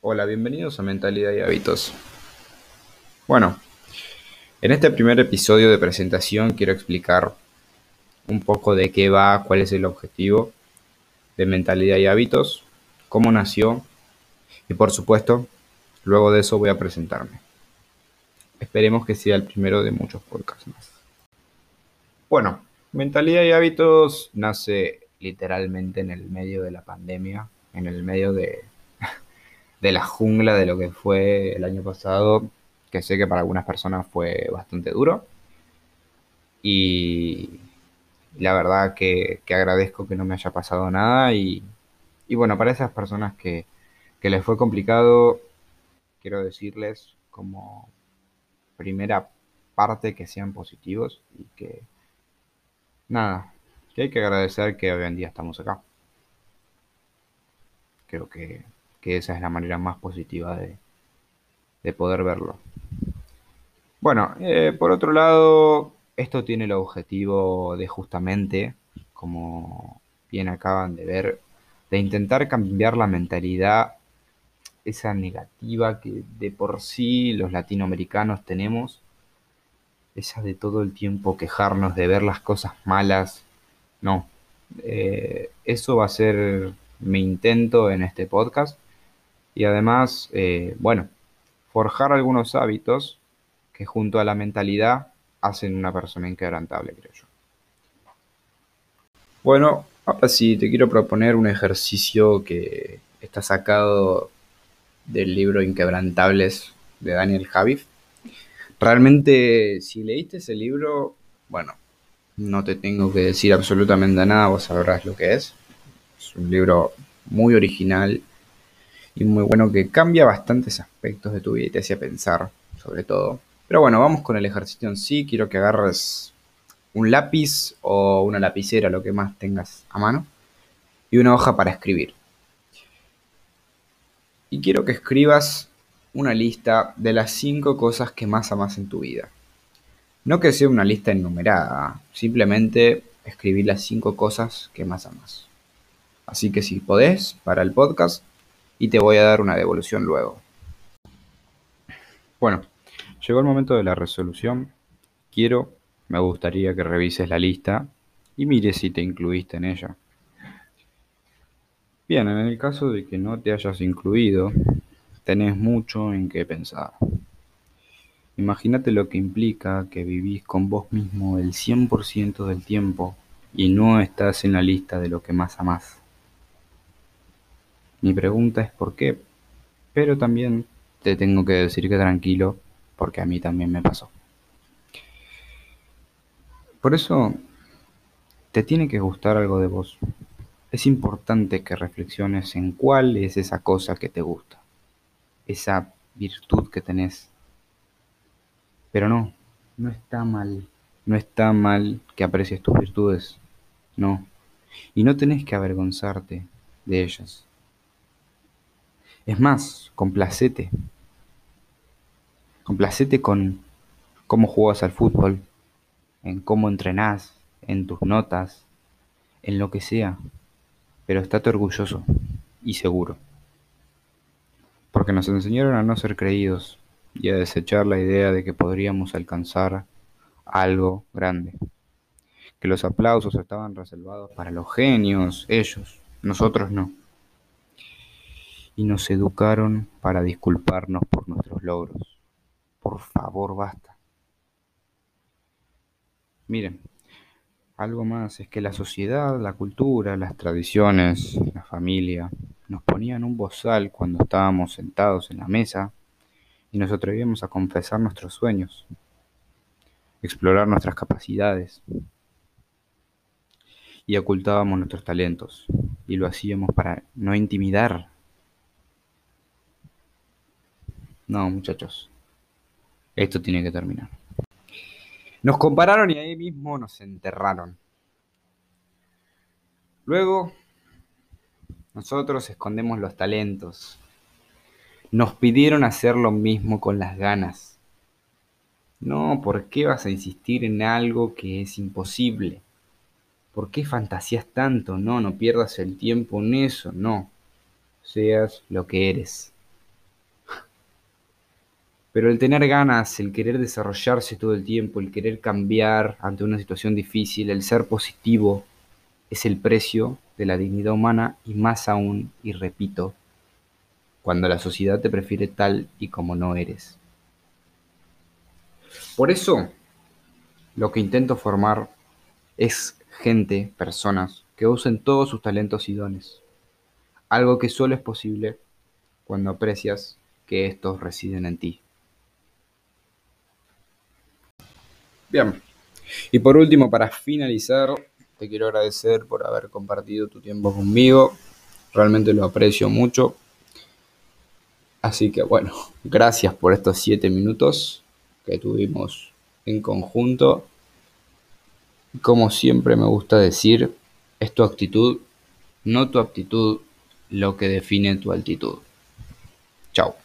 Hola, bienvenidos a Mentalidad y Hábitos. Bueno, en este primer episodio de presentación quiero explicar un poco de qué va, cuál es el objetivo de Mentalidad y Hábitos, cómo nació y por supuesto, luego de eso voy a presentarme. Esperemos que sea el primero de muchos podcasts más. Bueno, Mentalidad y Hábitos nace literalmente en el medio de la pandemia, en el medio de, de la jungla de lo que fue el año pasado, que sé que para algunas personas fue bastante duro. Y la verdad que, agradezco que no me haya pasado nada. Y, bueno, para esas personas que, que les fue complicado, quiero decirles como primera parte que sean positivos y que nada, que hay que agradecer que hoy en día estamos acá. Creo que, esa es la manera más positiva de, de poder verlo. Bueno, eh, por otro lado, esto tiene el objetivo de justamente, como bien acaban de ver, de intentar cambiar la mentalidad, esa negativa que de por sí los latinoamericanos tenemos, esa de todo el tiempo quejarnos de ver las cosas malas. No, eh, eso va a ser mi intento en este podcast. Y además, eh, bueno, forjar algunos hábitos que junto a la mentalidad hacen una persona inquebrantable, creo yo. Bueno, ahora sí, te quiero proponer un ejercicio que está sacado del libro Inquebrantables de Daniel Javif. Realmente, si leíste ese libro, bueno, no te tengo que decir absolutamente nada, vos sabrás lo que es. Es un libro muy original y muy bueno que cambia bastantes aspectos de tu vida y te hace pensar, sobre todo. Pero bueno, vamos con el ejercicio en sí. Quiero que agarres un lápiz o una lapicera, lo que más tengas a mano, y una hoja para escribir. Y quiero que escribas una lista de las cinco cosas que más amas en tu vida. No que sea una lista enumerada, simplemente escribir las cinco cosas que más amas. Así que si podés, para el podcast y te voy a dar una devolución luego. Bueno, llegó el momento de la resolución. Quiero, me gustaría que revises la lista y mires si te incluiste en ella. Bien, en el caso de que no te hayas incluido, tenés mucho en qué pensar. Imagínate lo que implica que vivís con vos mismo el 100% del tiempo y no estás en la lista de lo que más amás. Mi pregunta es por qué, pero también te tengo que decir que tranquilo, porque a mí también me pasó. Por eso, te tiene que gustar algo de vos. Es importante que reflexiones en cuál es esa cosa que te gusta, esa virtud que tenés. Pero no, no está mal, no está mal que aprecies tus virtudes, no. Y no tenés que avergonzarte de ellas. Es más, complacete. Complacete con cómo juegas al fútbol, en cómo entrenás, en tus notas, en lo que sea. Pero estate orgulloso y seguro. Porque nos enseñaron a no ser creídos y a desechar la idea de que podríamos alcanzar algo grande. Que los aplausos estaban reservados para los genios, ellos, nosotros no y nos educaron para disculparnos por nuestros logros. Por favor, basta. Miren, algo más es que la sociedad, la cultura, las tradiciones, la familia, nos ponían un bozal cuando estábamos sentados en la mesa y nos atrevíamos a confesar nuestros sueños, explorar nuestras capacidades y ocultábamos nuestros talentos y lo hacíamos para no intimidar No, muchachos. Esto tiene que terminar. Nos compararon y ahí mismo nos enterraron. Luego, nosotros escondemos los talentos. Nos pidieron hacer lo mismo con las ganas. No, ¿por qué vas a insistir en algo que es imposible? ¿Por qué fantasías tanto? No, no pierdas el tiempo en eso, no. Seas lo que eres Pero el tener ganas, el querer desarrollarse todo el tiempo, el querer cambiar ante una situación difícil, el ser positivo, es el precio de la dignidad humana y más aún, y repito, cuando la sociedad te prefiere tal y como no eres. Por eso, lo que intento formar es gente, personas, que usen todos sus talentos y dones. Algo que solo es posible cuando aprecias que estos residen en ti. Bien. Y por último, para finalizar, te quiero agradecer por haber compartido tu tiempo conmigo. Realmente lo aprecio mucho. Así que bueno, gracias por estos siete minutos que tuvimos en conjunto. Como siempre me gusta decir, es tu actitud, no tu aptitud, lo que define tu altitud. Chao.